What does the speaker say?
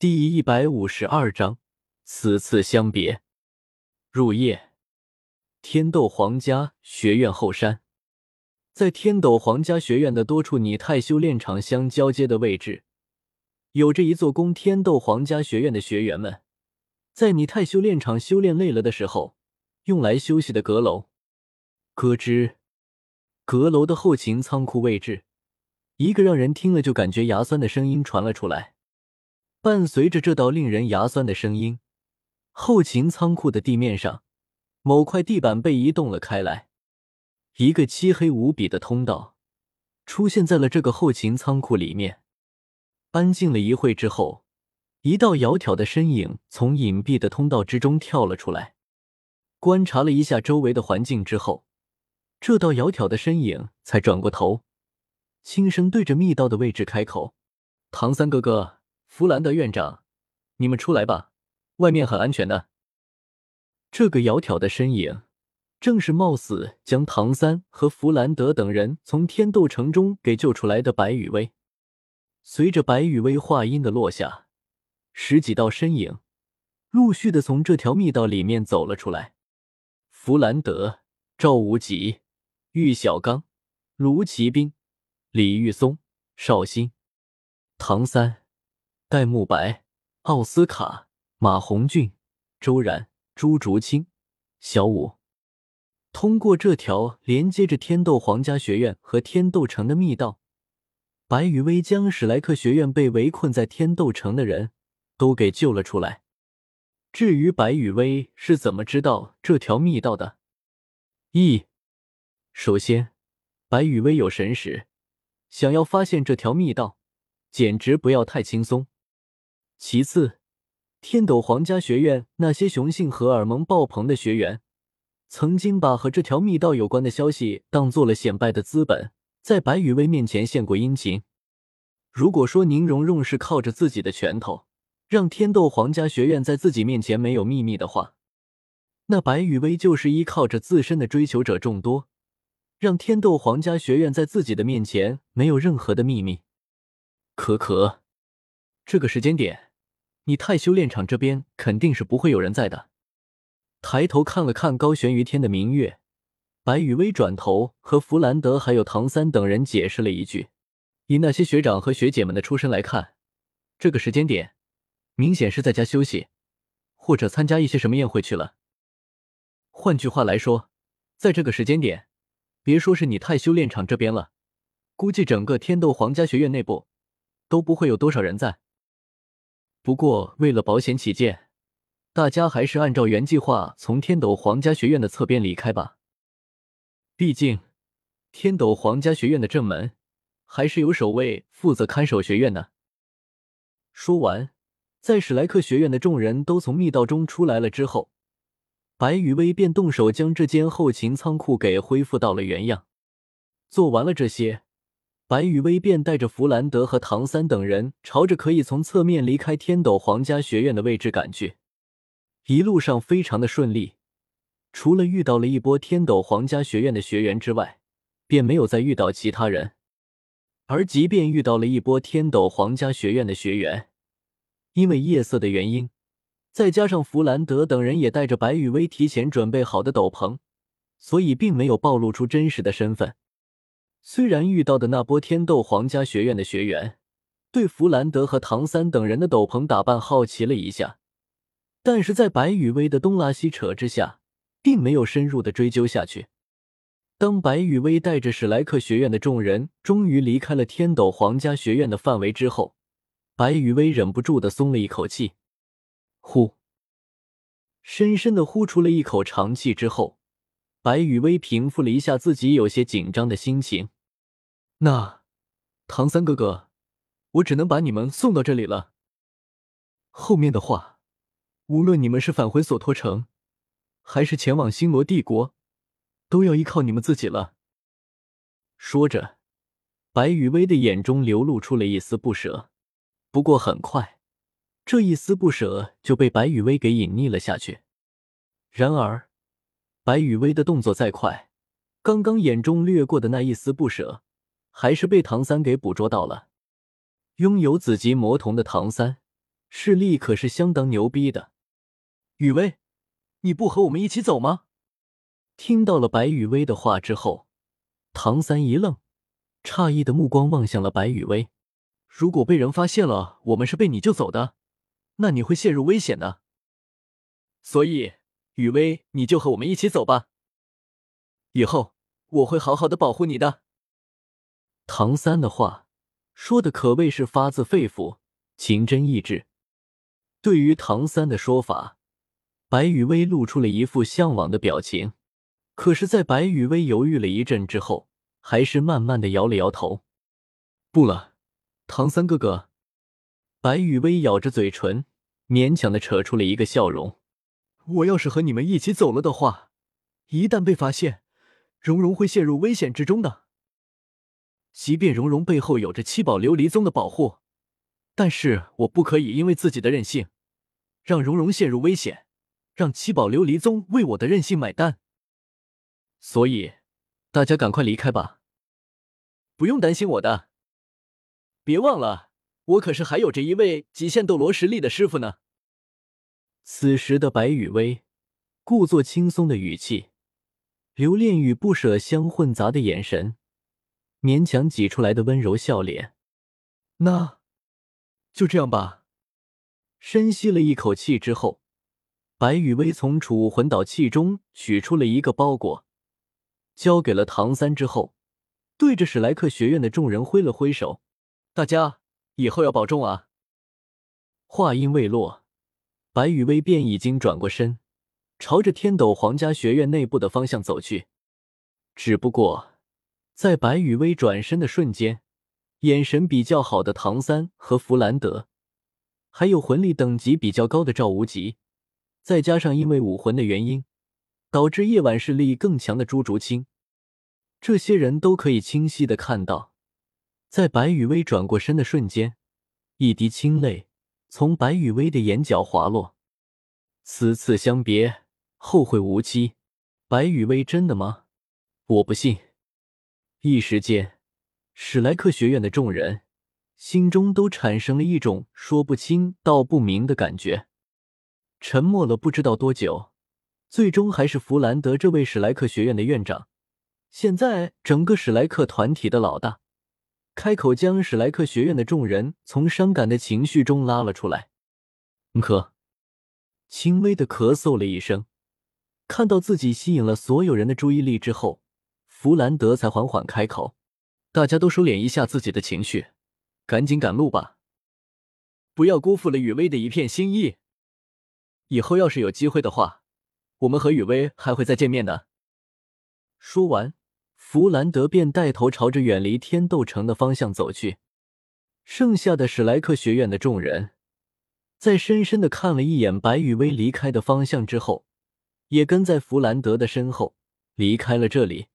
第一百五十二章，此次相别。入夜，天斗皇家学院后山，在天斗皇家学院的多处拟态修炼场相交接的位置，有着一座供天斗皇家学院的学员们在拟态修炼场修炼累了的时候用来休息的阁楼。咯吱，阁楼的后勤仓库位置，一个让人听了就感觉牙酸的声音传了出来。伴随着这道令人牙酸的声音，后勤仓库的地面上，某块地板被移动了开来，一个漆黑无比的通道出现在了这个后勤仓库里面。安静了一会之后，一道窈窕的身影从隐蔽的通道之中跳了出来。观察了一下周围的环境之后，这道窈窕的身影才转过头，轻声对着密道的位置开口：“唐三哥哥。”弗兰德院长，你们出来吧，外面很安全的。这个窈窕的身影，正是冒死将唐三和弗兰德等人从天斗城中给救出来的白羽薇。随着白羽薇话音的落下，十几道身影陆续的从这条密道里面走了出来。弗兰德、赵无极、玉小刚、卢奇兵、李玉松、邵兴、唐三。戴沐白、奥斯卡、马红俊、周然、朱竹清、小舞，通过这条连接着天斗皇家学院和天斗城的密道，白羽薇将史莱克学院被围困在天斗城的人都给救了出来。至于白羽薇是怎么知道这条密道的？一，首先，白羽薇有神识，想要发现这条密道，简直不要太轻松。其次，天斗皇家学院那些雄性荷尔蒙爆棚的学员，曾经把和这条密道有关的消息当做了显摆的资本，在白羽薇面前献过殷勤。如果说宁荣荣是靠着自己的拳头让天斗皇家学院在自己面前没有秘密的话，那白羽薇就是依靠着自身的追求者众多，让天斗皇家学院在自己的面前没有任何的秘密。可可，这个时间点。你太修炼场这边肯定是不会有人在的。抬头看了看高悬于天的明月，白羽薇转头和弗兰德还有唐三等人解释了一句：“以那些学长和学姐们的出身来看，这个时间点明显是在家休息，或者参加一些什么宴会去了。换句话来说，在这个时间点，别说是你太修炼场这边了，估计整个天斗皇家学院内部都不会有多少人在。”不过，为了保险起见，大家还是按照原计划从天斗皇家学院的侧边离开吧。毕竟，天斗皇家学院的正门还是有守卫负责看守学院的。说完，在史莱克学院的众人都从密道中出来了之后，白羽薇便动手将这间后勤仓库给恢复到了原样。做完了这些。白羽薇便带着弗兰德和唐三等人，朝着可以从侧面离开天斗皇家学院的位置赶去。一路上非常的顺利，除了遇到了一波天斗皇家学院的学员之外，便没有再遇到其他人。而即便遇到了一波天斗皇家学院的学员，因为夜色的原因，再加上弗兰德等人也带着白羽薇提前准备好的斗篷，所以并没有暴露出真实的身份。虽然遇到的那波天斗皇家学院的学员对弗兰德和唐三等人的斗篷打扮好奇了一下，但是在白羽薇的东拉西扯之下，并没有深入的追究下去。当白羽薇带着史莱克学院的众人终于离开了天斗皇家学院的范围之后，白羽薇忍不住的松了一口气，呼，深深的呼出了一口长气之后。白雨薇平复了一下自己有些紧张的心情。那，唐三哥哥，我只能把你们送到这里了。后面的话，无论你们是返回索托城，还是前往星罗帝国，都要依靠你们自己了。说着，白雨薇的眼中流露出了一丝不舍。不过很快，这一丝不舍就被白雨薇给隐匿了下去。然而。白雨薇的动作再快，刚刚眼中掠过的那一丝不舍，还是被唐三给捕捉到了。拥有紫极魔瞳的唐三，视力可是相当牛逼的。雨薇，你不和我们一起走吗？听到了白雨薇的话之后，唐三一愣，诧异的目光望向了白雨薇。如果被人发现了我们是被你救走的，那你会陷入危险的。所以，雨薇，你就和我们一起走吧。以后我会好好的保护你的。唐三的话说的可谓是发自肺腑，情真意挚。对于唐三的说法，白雨薇露出了一副向往的表情。可是，在白雨薇犹豫了一阵之后，还是慢慢的摇了摇头：“不了，唐三哥哥。”白雨薇咬着嘴唇，勉强的扯出了一个笑容：“我要是和你们一起走了的话，一旦被发现，蓉蓉会陷入危险之中的。即便蓉蓉背后有着七宝琉璃宗的保护，但是我不可以因为自己的任性，让蓉蓉陷入危险，让七宝琉璃宗为我的任性买单。”所以，大家赶快离开吧。不用担心我的，别忘了，我可是还有着一位极限斗罗实力的师傅呢。此时的白雨薇，故作轻松的语气，留恋与不舍相混杂的眼神，勉强挤出来的温柔笑脸。那就这样吧。深吸了一口气之后，白雨薇从储物魂导器中取出了一个包裹。交给了唐三之后，对着史莱克学院的众人挥了挥手：“大家以后要保重啊！”话音未落，白雨薇便已经转过身，朝着天斗皇家学院内部的方向走去。只不过，在白雨薇转身的瞬间，眼神比较好的唐三和弗兰德，还有魂力等级比较高的赵无极，再加上因为武魂的原因，导致夜晚视力更强的朱竹清。这些人都可以清晰的看到，在白雨薇转过身的瞬间，一滴清泪从白雨薇的眼角滑落。此次相别，后会无期。白雨薇真的吗？我不信。一时间，史莱克学院的众人心中都产生了一种说不清道不明的感觉。沉默了不知道多久，最终还是弗兰德这位史莱克学院的院长。现在，整个史莱克团体的老大开口，将史莱克学院的众人从伤感的情绪中拉了出来。咳，轻微的咳嗽了一声，看到自己吸引了所有人的注意力之后，弗兰德才缓缓开口：“大家都收敛一下自己的情绪，赶紧赶路吧，不要辜负了雨薇的一片心意。以后要是有机会的话，我们和雨薇还会再见面的。”说完。弗兰德便带头朝着远离天斗城的方向走去，剩下的史莱克学院的众人在深深的看了一眼白羽薇离开的方向之后，也跟在弗兰德的身后离开了这里。